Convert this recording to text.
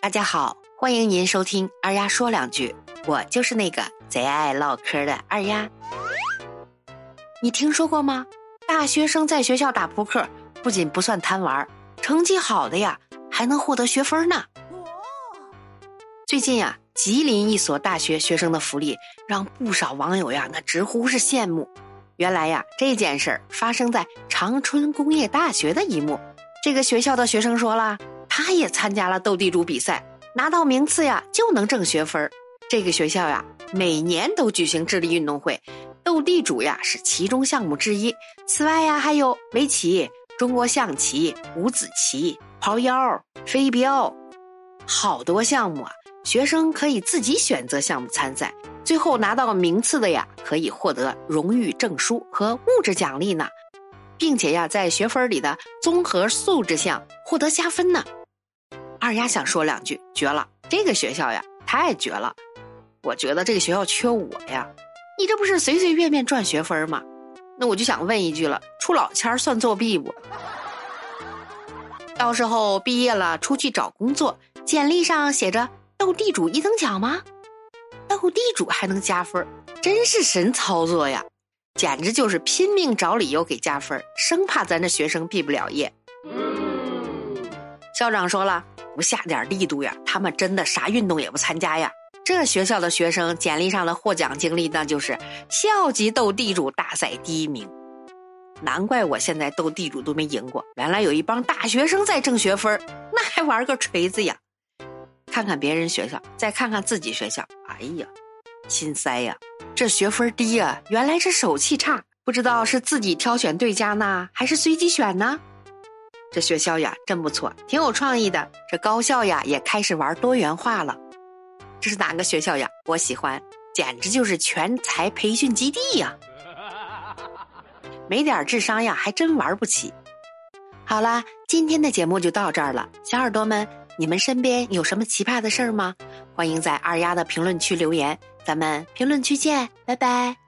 大家好，欢迎您收听二丫说两句，我就是那个贼爱唠嗑的二丫。你听说过吗？大学生在学校打扑克，不仅不算贪玩，成绩好的呀还能获得学分呢。最近呀，吉林一所大学学生的福利让不少网友呀那直呼是羡慕。原来呀，这件事儿发生在长春工业大学的一幕。这个学校的学生说了，他也参加了斗地主比赛，拿到名次呀就能挣学分。这个学校呀，每年都举行智力运动会，斗地主呀是其中项目之一。此外呀，还有围棋、中国象棋、五子棋、抛腰、飞镖，好多项目啊。学生可以自己选择项目参赛，最后拿到名次的呀，可以获得荣誉证书和物质奖励呢，并且呀，在学分里的综合素质项获得加分呢。二丫想说两句，绝了！这个学校呀，太绝了！我觉得这个学校缺我呀，你这不是随随便便赚学分吗？那我就想问一句了，出老千算作弊不？到时候毕业了出去找工作，简历上写着。斗地主一等奖吗？斗地主还能加分，真是神操作呀！简直就是拼命找理由给加分，生怕咱这学生毕不了业。校长说了，不下点力度呀，他们真的啥运动也不参加呀。这学校的学生简历上的获奖经历，那就是校级斗地主大赛第一名。难怪我现在斗地主都没赢过，原来有一帮大学生在挣学分，那还玩个锤子呀！看看别人学校，再看看自己学校，哎呀，心塞呀！这学分低呀，原来是手气差，不知道是自己挑选对家呢，还是随机选呢？这学校呀，真不错，挺有创意的。这高校呀，也开始玩多元化了。这是哪个学校呀？我喜欢，简直就是全才培训基地呀！没点智商呀，还真玩不起。好啦，今天的节目就到这儿了，小耳朵们。你们身边有什么奇葩的事儿吗？欢迎在二丫的评论区留言，咱们评论区见，拜拜。